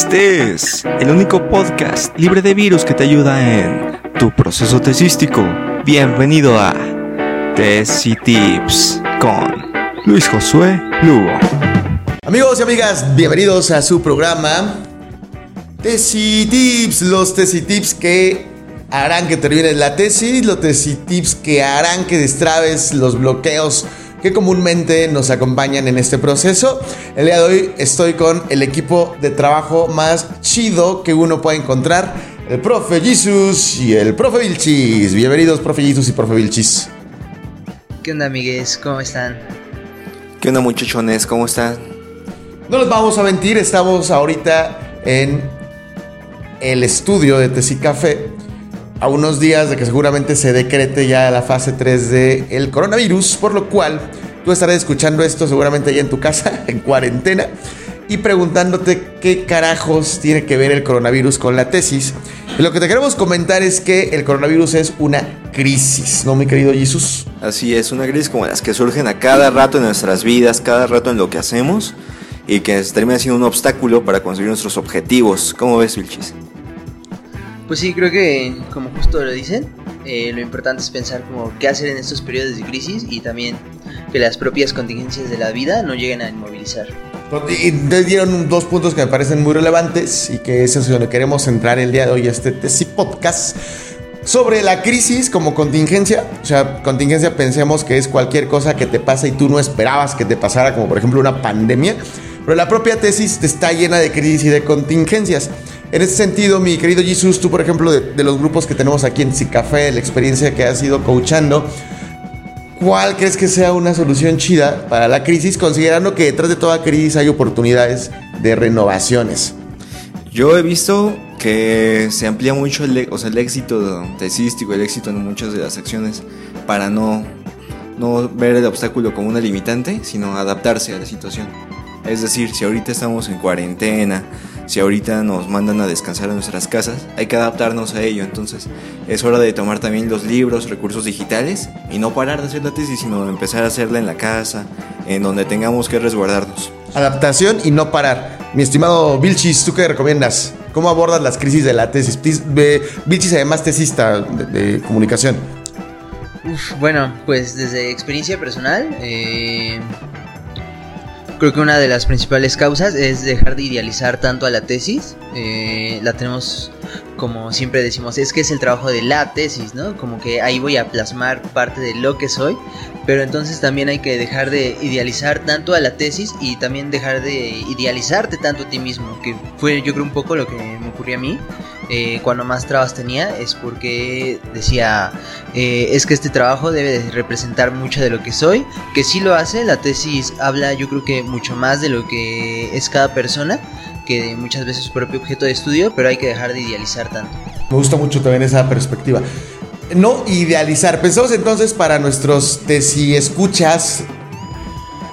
Este es el único podcast libre de virus que te ayuda en tu proceso tesístico. Bienvenido a Tesi Tips con Luis Josué Lugo. Amigos y amigas, bienvenidos a su programa Tesi Tips, los Tesi Tips que harán que termines la tesis, los Tesi Tips que harán que destrabes los bloqueos que comúnmente nos acompañan en este proceso. El día de hoy estoy con el equipo de trabajo más chido que uno puede encontrar, el profe Jesus y el profe Vilchis. Bienvenidos, profe Jesus y profe Vilchis. ¿Qué onda, amigues? ¿Cómo están? ¿Qué onda, muchachones? ¿Cómo están? No los vamos a mentir, estamos ahorita en el estudio de Café a unos días de que seguramente se decrete ya la fase 3 del el coronavirus, por lo cual tú estarás escuchando esto seguramente ya en tu casa, en cuarentena, y preguntándote qué carajos tiene que ver el coronavirus con la tesis. Lo que te queremos comentar es que el coronavirus es una crisis, ¿no, mi querido Jesús? Así es, una crisis como las que surgen a cada rato en nuestras vidas, cada rato en lo que hacemos, y que termina siendo un obstáculo para conseguir nuestros objetivos. ¿Cómo ves, Vilchis? Pues sí, creo que como justo lo dicen, eh, lo importante es pensar como qué hacer en estos periodos de crisis y también que las propias contingencias de la vida no lleguen a inmovilizar. Y dieron dos puntos que me parecen muy relevantes y que es en donde queremos entrar el día de hoy, este Tesi Podcast. Sobre la crisis como contingencia, o sea, contingencia pensemos que es cualquier cosa que te pasa y tú no esperabas que te pasara, como por ejemplo una pandemia, pero la propia tesis está llena de crisis y de contingencias. En ese sentido, mi querido Jesus, tú por ejemplo, de, los grupos que tenemos aquí en Cicafé, la experiencia que has ido coachando, ¿cuál crees que sea una solución chida para la crisis, considerando que detrás de toda crisis hay oportunidades de renovaciones? Yo he visto que se amplía mucho el, o sea, el éxito tesístico, el éxito en muchas de las acciones, para no, no ver el obstáculo como una limitante, sino adaptarse a la situación. Es decir, si ahorita estamos en cuarentena, si ahorita nos mandan a descansar en nuestras casas, hay que adaptarnos a ello. Entonces es hora de tomar también los libros, recursos digitales y no parar de hacer la tesis, sino empezar a hacerla en la casa, en donde tengamos que resguardarnos. Adaptación y no parar. Mi estimado Vilchis, ¿tú qué recomiendas? ¿Cómo abordas las crisis de la tesis? Vilchis además tesista de, comunicación. bueno, pues desde experiencia personal, eh, Creo que una de las principales causas es dejar de idealizar tanto a la tesis. Eh, la tenemos, como siempre decimos, es que es el trabajo de la tesis, ¿no? Como que ahí voy a plasmar parte de lo que soy. Pero entonces también hay que dejar de idealizar tanto a la tesis y también dejar de idealizarte tanto a ti mismo. Que fue yo creo un poco lo que me ocurrió a mí. Eh, cuando más trabas tenía es porque decía eh, es que este trabajo debe de representar mucho de lo que soy que sí lo hace la tesis habla yo creo que mucho más de lo que es cada persona que muchas veces su propio objeto de estudio pero hay que dejar de idealizar tanto. Me gusta mucho también esa perspectiva. No idealizar. Pensamos entonces para nuestros tesis escuchas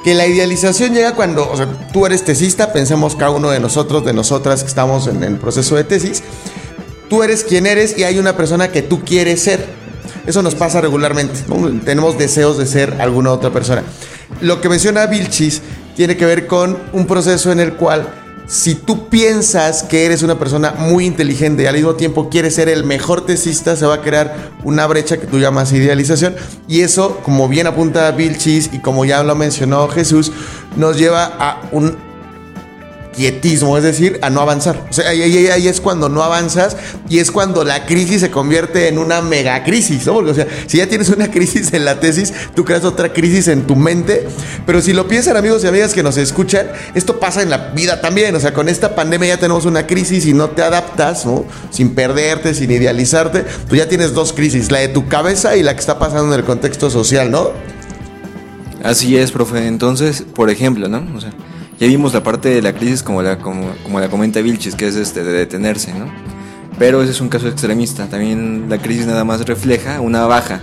que la idealización llega cuando tú eres tesista, pensemos cada uno de nosotros, de nosotras que estamos en el proceso de tesis, Tú eres quien eres y hay una persona que tú quieres ser. Eso nos pasa regularmente. Tenemos deseos de ser alguna otra persona. Lo que menciona Vilchis tiene que ver con un proceso en el cual si tú piensas que eres una persona muy inteligente y al mismo tiempo quieres ser el mejor tesista, se va a crear una brecha que tú llamas idealización. Y eso, como bien apunta Vilchis y como ya lo mencionó Jesús, nos lleva a un quietismo, es decir, a no avanzar. O sea, ahí, ahí, es cuando no avanzas y es cuando la crisis se convierte en una mega crisis, ¿no? Porque, o sea, si ya tienes una crisis en la tesis, tú creas otra crisis en tu mente. Pero si lo piensan, amigos y amigas que nos escuchan, esto pasa en la vida también. O sea, con esta pandemia ya tenemos una crisis y no te adaptas, ¿no? Sin perderte, sin idealizarte, tú ya tienes dos crisis, la de tu cabeza y la que está pasando en el contexto social, ¿no? Así es, profe. Entonces, por ejemplo, ¿no? O sea, ya vimos la parte de la crisis como la, como, como la comenta Vilchis, que es este de detenerse, ¿no? Pero ese es un caso extremista. También la crisis nada más refleja una baja,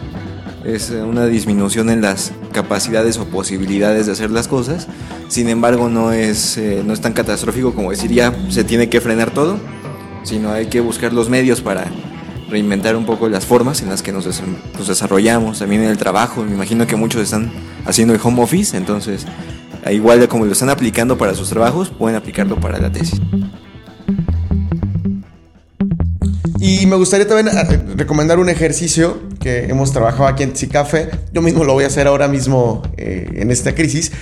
es una disminución en las capacidades o posibilidades de hacer las cosas. Sin embargo, no es, eh, no es tan catastrófico como decir ya se tiene que frenar todo, sino hay que buscar los medios para reinventar un poco las formas en las que nos, nos desarrollamos, también en el trabajo. Me imagino que muchos están haciendo el home office, entonces igual de como lo están aplicando para sus trabajos, pueden aplicarlo para la tesis. Y me gustaría también eh, recomendar un ejercicio que hemos trabajado aquí en Café. Yo mismo lo voy a hacer ahora mismo eh, en esta crisis.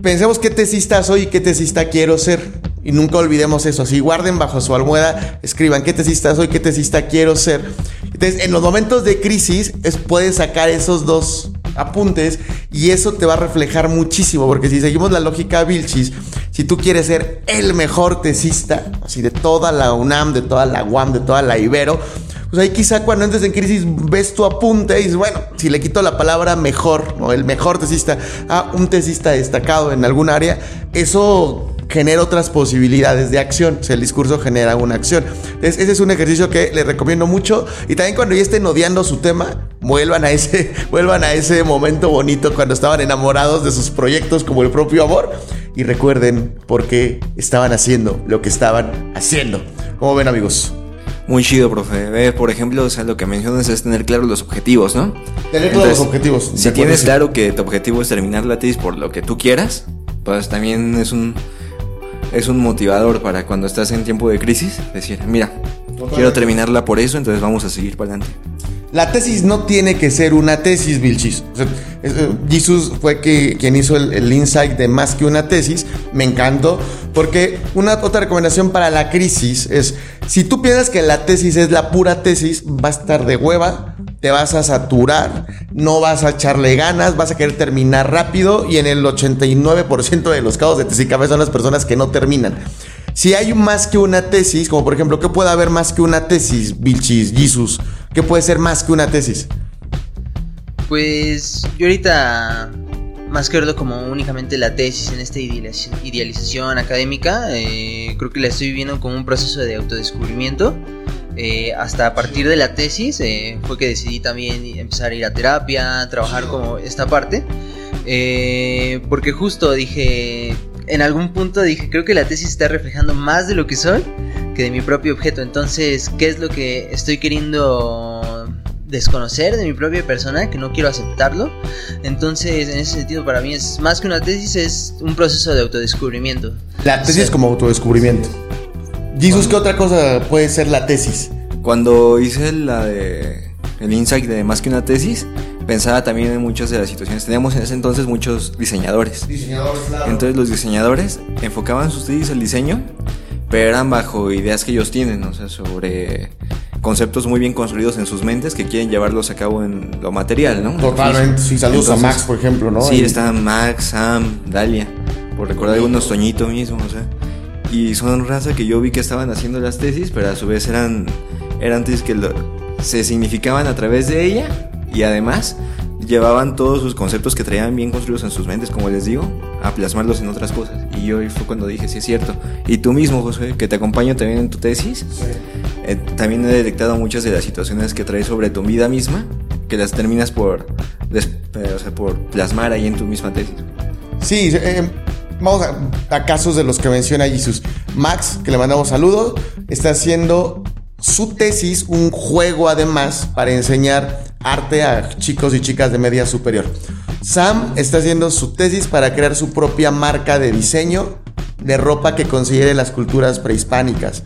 Pensemos qué tesista soy y qué tesista quiero ser. Y nunca olvidemos eso. Si guarden bajo su almohada, escriban qué tesista soy, qué tesista quiero ser. Entonces, en los momentos de crisis, es, puedes sacar esos dos apuntes y eso te va a reflejar muchísimo. Porque si seguimos la lógica Vilchis, si tú quieres ser el mejor tesista, así de toda la UNAM, de toda la UAM, de toda la Ibero, pues ahí quizá cuando entres en crisis ves tu apunte y dices, bueno, si le quito la palabra mejor, o el mejor tesista, a un tesista destacado en algún área, eso genera otras posibilidades de acción. O sea, el discurso genera una acción. Entonces, ese es un ejercicio que les recomiendo mucho. Y también cuando ya estén odiando su tema, vuelvan a ese, vuelvan a ese momento bonito cuando estaban enamorados de sus proyectos como el propio amor y recuerden por qué estaban haciendo lo que estaban haciendo. ¿Cómo ven amigos? Muy chido, profe. por ejemplo, o sea, lo que mencionas es tener claro los objetivos, ¿no? Tener todos los objetivos. Si tienes claro que tu objetivo es terminar la tesis por lo que tú quieras, pues también es un es un motivador para cuando estás en tiempo de crisis, decir, mira, quiero terminarla por eso, entonces vamos a seguir para adelante. La tesis no tiene que ser una tesis, Vilchis. Eh, Jesus fue quien hizo el, insight de más que una tesis. Me encantó. Porque una otra recomendación para la crisis es: si tú piensas que la tesis es la pura tesis, va a estar de hueva, te vas a saturar, no vas a echarle ganas, vas a querer terminar rápido. Y en el 89% de los casos de tesis son las personas que no terminan. Si hay más que una tesis, como por ejemplo, ¿qué puede haber más que una tesis, Vilchis, Jesus? ¿Qué puede ser más que una tesis? Pues yo ahorita, más que verlo como únicamente la tesis en esta idealización académica, eh, creo que la estoy viviendo como un proceso de autodescubrimiento. Eh, hasta a partir de la tesis eh, fue que decidí también empezar a ir a terapia, trabajar como esta parte. porque justo dije, en algún punto dije, creo que la tesis está reflejando más de lo que soy que de mi propio objeto. Entonces, ¿qué es lo que estoy queriendo desconocer de mi propia persona, que no quiero aceptarlo? Entonces, en ese sentido, para mí es más que una tesis, es un proceso de autodescubrimiento. La tesis es como autodescubrimiento. Jesus, ¿qué otra cosa puede ser la tesis? Cuando hice la de el insight de más que una tesis, pensaba también en muchas de las situaciones. Teníamos en ese entonces muchos diseñadores. Diseñadores, claro. Entonces los diseñadores enfocaban sus tesis al diseño pero eran bajo ideas que ellos tienen, o sea, sobre conceptos muy bien construidos en sus mentes que quieren llevarlos a cabo en lo material, ¿no? Totalmente, sí, saludos a Max, por ejemplo, ¿no? Sí, están Max, Sam, Dalia, por recordar algunos Toñito mismo, o sea. Y son raza que yo vi que estaban haciendo las tesis, pero a su vez eran, eran tesis que se significaban a través de ella y además llevaban todos sus conceptos que traían bien construidos en sus mentes, como les digo, a plasmarlos en otras cosas. Y yo fue cuando dije, sí es cierto. Y tú mismo, José, que te acompaño también en tu tesis, eh, también he detectado muchas de las situaciones que traes sobre tu vida misma, que las terminas por, eh, o sea, por plasmar ahí en tu misma tesis. Sí, eh, vamos a, casos de los que menciona Jesús. Max, que le mandamos saludos, está haciendo su tesis un juego además para enseñar arte a chicos y chicas de media superior. Sam está haciendo su tesis para crear su propia marca de diseño de ropa que considere las culturas prehispánicas.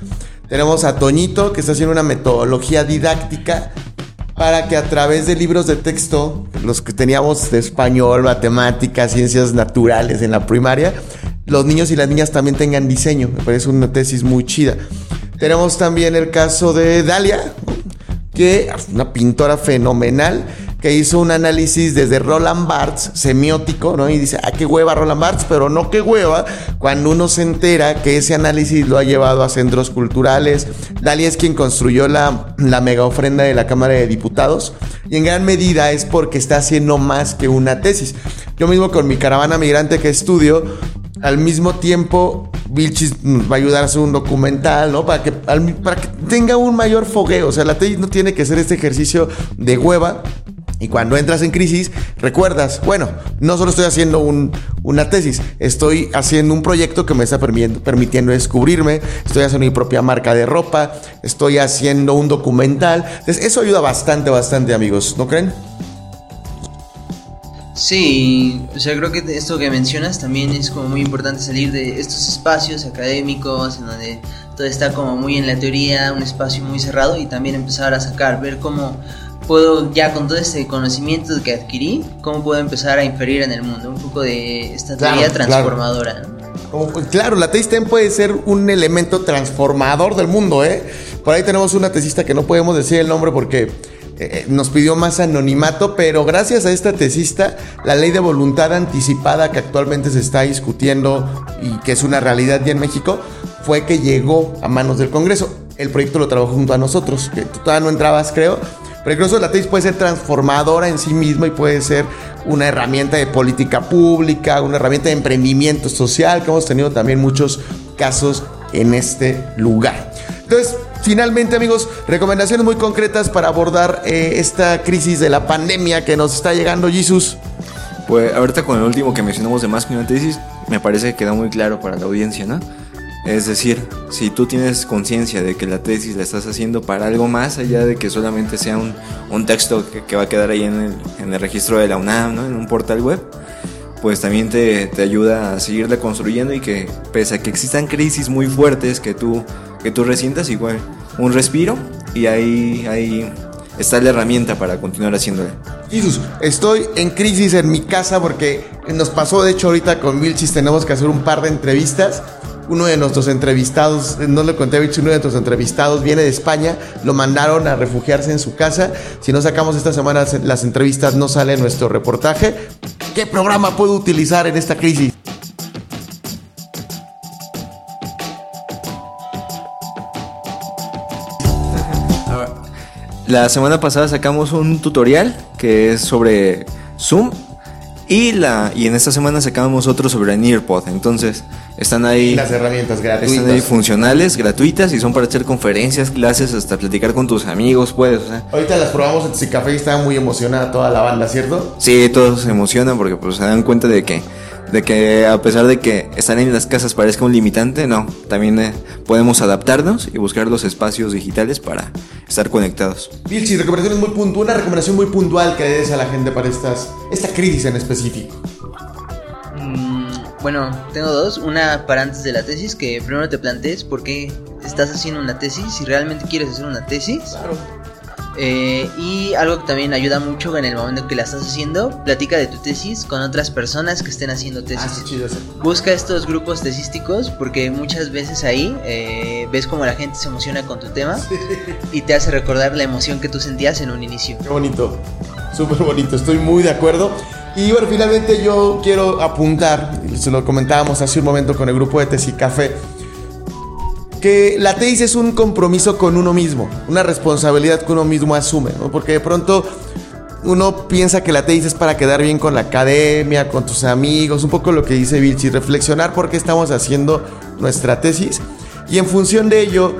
Tenemos a Toñito que está haciendo una metodología didáctica para que a través de libros de texto, los que teníamos de español, matemáticas, ciencias naturales en la primaria, los niños y las niñas también tengan diseño. Me parece una tesis muy chida. Tenemos también el caso de Dalia, que es una pintora fenomenal que hizo un análisis desde Roland Barthes, semiótico, ¿no? Y dice, ah, qué hueva Roland Barthes, pero no qué hueva cuando uno se entera que ese análisis lo ha llevado a centros culturales. Dalia es quien construyó la, la mega ofrenda de la Cámara de Diputados y en gran medida es porque está haciendo más que una tesis. Yo mismo con mi caravana migrante que estudio, al mismo tiempo Vilchis va a ayudar a hacer un documental, ¿no? Para que, para que tenga un mayor fogueo. O sea, la tesis no tiene que ser este ejercicio de hueva. Y cuando entras en crisis, recuerdas, bueno, no solo estoy haciendo una tesis, estoy haciendo un proyecto que me está permitiendo descubrirme, estoy haciendo mi propia marca de ropa, estoy haciendo un documental. Entonces, eso ayuda bastante, bastante, amigos, ¿no creen? Sí, o sea, creo que esto que mencionas también es como muy importante salir de estos espacios académicos en donde todo está como muy en la teoría, un espacio muy cerrado y también empezar a sacar, ver cómo puedo ya con todo este conocimiento que adquirí, cómo puedo empezar a inferir en el mundo, un poco de esta teoría transformadora. Pues, claro. la tesis puede ser un elemento transformador del mundo, ¿eh? Por ahí tenemos una tesista que no podemos decir el nombre porque eh, nos pidió más anonimato, pero gracias a esta tesista, la ley de voluntad anticipada que actualmente se está discutiendo y que es una realidad ya en México, fue que llegó a manos del Congreso. El proyecto lo trabajó junto a nosotros, que tú todavía no entrabas, creo, pero incluso la tesis puede ser transformadora en sí misma y puede ser una herramienta de política pública, una herramienta de emprendimiento social, que hemos tenido también muchos casos en este lugar. Entonces, finalmente amigos, recomendaciones muy concretas para abordar eh, esta crisis de la pandemia que nos está llegando, Jesús. Pues ahorita con el último que mencionamos de más que una tesis, me parece que queda muy claro para la audiencia, ¿no? Es decir, si tú tienes conciencia de que la tesis la estás haciendo para algo más allá de que solamente sea un, un texto que, va a quedar ahí en el, en el, registro de la UNAM, ¿no? en un portal web, pues también te, te, ayuda a seguirla construyendo y que pese a que existan crisis muy fuertes que tú, que tú resientas, igual un respiro y ahí, ahí está la herramienta para continuar haciéndola. Jesús, estoy en crisis en mi casa porque nos pasó, de hecho, ahorita con Vilchis tenemos que hacer un par de entrevistas uno de nuestros entrevistados, no le conté a uno de nuestros entrevistados viene de España, lo mandaron a refugiarse en su casa. Si no sacamos esta semana las entrevistas, no sale nuestro reportaje. ¿Qué programa puedo utilizar en esta crisis? La semana pasada sacamos un tutorial que es sobre Zoom y, la, y en esta semana sacamos otro sobre Nearpod. Entonces, están ahí. Las herramientas gratuitas. Están ahí funcionales, gratuitas y son para hacer conferencias, clases, hasta platicar con tus amigos, puedes. Ahorita las probamos en Café y estaba muy emocionada toda la banda, ¿cierto? Sí, todos se emocionan porque pues se dan cuenta de que de que a pesar de que estar en las casas parezca un limitante, no, también eh, podemos adaptarnos y buscar los espacios digitales para estar conectados. Vilchi, recomendaciones muy puntual, una recomendación muy puntual que des a la gente para estas, esta crisis en específico. Mm, bueno, tengo dos. Una para antes de la tesis, que primero te plantees por qué estás haciendo una tesis, si realmente quieres hacer una tesis. Claro eh, y algo que también ayuda mucho en el momento que la estás haciendo, platica de tu tesis con otras personas que estén haciendo tesis. Ah, Busca estos grupos tesísticos porque muchas veces ahí eh, ves como la gente se emociona con tu tema y te hace recordar la emoción que tú sentías en un inicio. Qué bonito, súper bonito, estoy muy de acuerdo. Y bueno, finalmente yo quiero apuntar, se lo comentábamos hace un momento con el grupo de Tesis Café que la tesis es un compromiso con uno mismo, una responsabilidad que uno mismo asume, porque de pronto uno piensa que la tesis es para quedar bien con la academia, con tus amigos, un poco lo que dice Vilchi, reflexionar por qué estamos haciendo nuestra tesis. Y en función de ello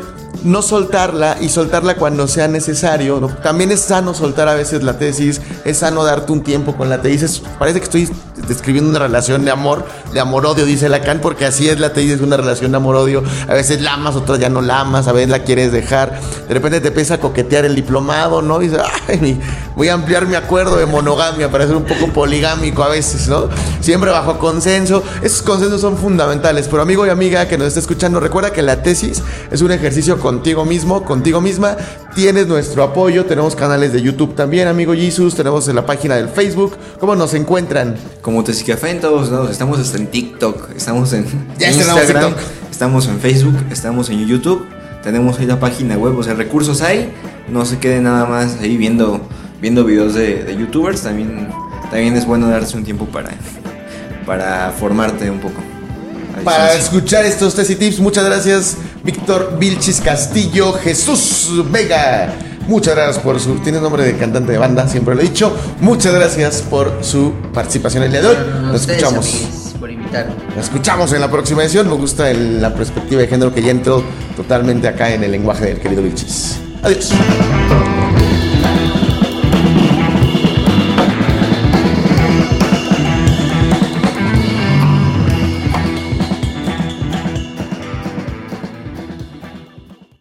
no soltarla y soltarla cuando sea necesario. También es sano soltar a veces la tesis, es sano darte un tiempo con la tesis. parece que estoy describiendo una relación de amor, de amor-odio, dice Lacan, porque así es la tesis, es una relación de amor-odio. A veces la amas, otras ya no la amas, a veces la quieres dejar. De repente te empieza a coquetear el diplomado, ¿no? Y ay, voy a ampliar mi acuerdo de monogamia para ser un poco poligámico a veces, ¿no? Siempre bajo consenso. Esos consensos son fundamentales. Pero amigo y amiga que nos está escuchando, recuerda que la tesis es un ejercicio contigo mismo, contigo misma. Tienes nuestro apoyo, tenemos canales de YouTube también, amigo Jesus, tenemos en la página del Facebook. ¿Cómo nos encuentran? Como Café en todos lados, estamos hasta en TikTok, estamos en Instagram, estamos en Facebook, estamos en YouTube, tenemos ahí la página web, o sea, recursos hay, no se quede nada más ahí viendo, viendo videos de, youtubers, también, también es bueno darse un tiempo para, para formarte un poco para escuchar estos test y tips. Muchas gracias, Víctor Vilchis Castillo, Jesús Vega. Muchas gracias por su. Tiene nombre de cantante de banda, siempre lo he dicho. Muchas gracias por su participación el día de hoy. Nos escuchamos. por invitarme. Nos escuchamos en la próxima edición. Me gusta la perspectiva de género que ya entró totalmente acá en el lenguaje del querido Vilchis. Adiós.